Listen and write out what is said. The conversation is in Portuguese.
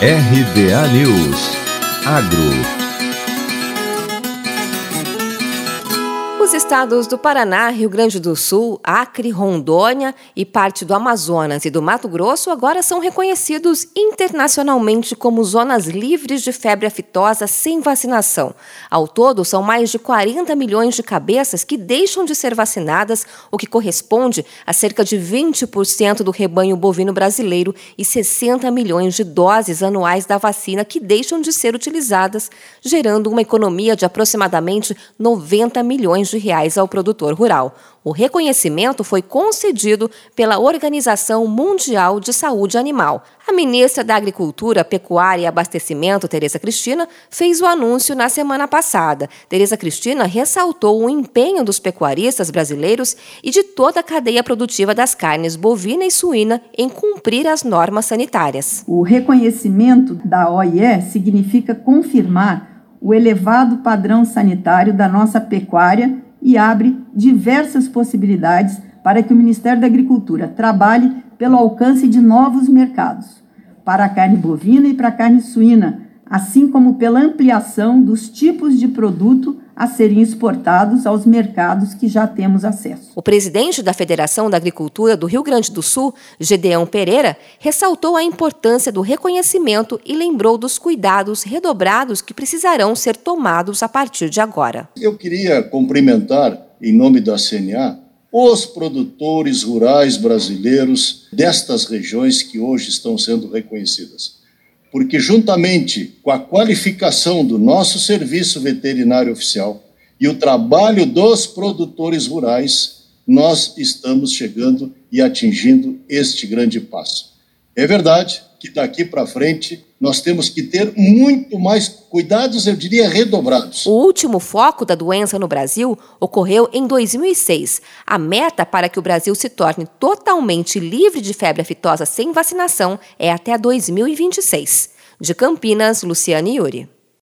RBA News. Agro Os estados do Paraná, Rio Grande do Sul, Acre, Rondônia e parte do Amazonas e do Mato Grosso agora são reconhecidos internacionalmente como zonas livres de febre aftosa sem vacinação. Ao todo, são mais de 40 milhões de cabeças que deixam de ser vacinadas, o que corresponde a cerca de 20% do rebanho bovino brasileiro e 60 milhões de doses anuais da vacina que deixam de ser utilizadas, gerando uma economia de aproximadamente 90 milhões de reais ao produtor rural. O reconhecimento foi concedido pela Organização Mundial de Saúde Animal. A ministra da Agricultura, Pecuária e Abastecimento, Tereza Cristina, fez o anúncio na semana passada. Tereza Cristina ressaltou o empenho dos pecuaristas brasileiros e de toda a cadeia produtiva das carnes bovina e suína em cumprir as normas sanitárias. O reconhecimento da OIE significa confirmar o elevado padrão sanitário da nossa pecuária e abre diversas possibilidades para que o Ministério da Agricultura trabalhe pelo alcance de novos mercados, para a carne bovina e para a carne suína, assim como pela ampliação dos tipos de produto a serem exportados aos mercados que já temos acesso. O presidente da Federação da Agricultura do Rio Grande do Sul, Gedeão Pereira, ressaltou a importância do reconhecimento e lembrou dos cuidados redobrados que precisarão ser tomados a partir de agora. Eu queria cumprimentar, em nome da CNA, os produtores rurais brasileiros destas regiões que hoje estão sendo reconhecidas porque, juntamente com a qualificação do nosso serviço veterinário oficial e o trabalho dos produtores rurais, nós estamos chegando e atingindo este grande passo. É verdade que daqui para frente nós temos que ter muito mais cuidados, eu diria, redobrados. O último foco da doença no Brasil ocorreu em 2006. A meta para que o Brasil se torne totalmente livre de febre aftosa sem vacinação é até 2026. De Campinas, Luciane Yuri.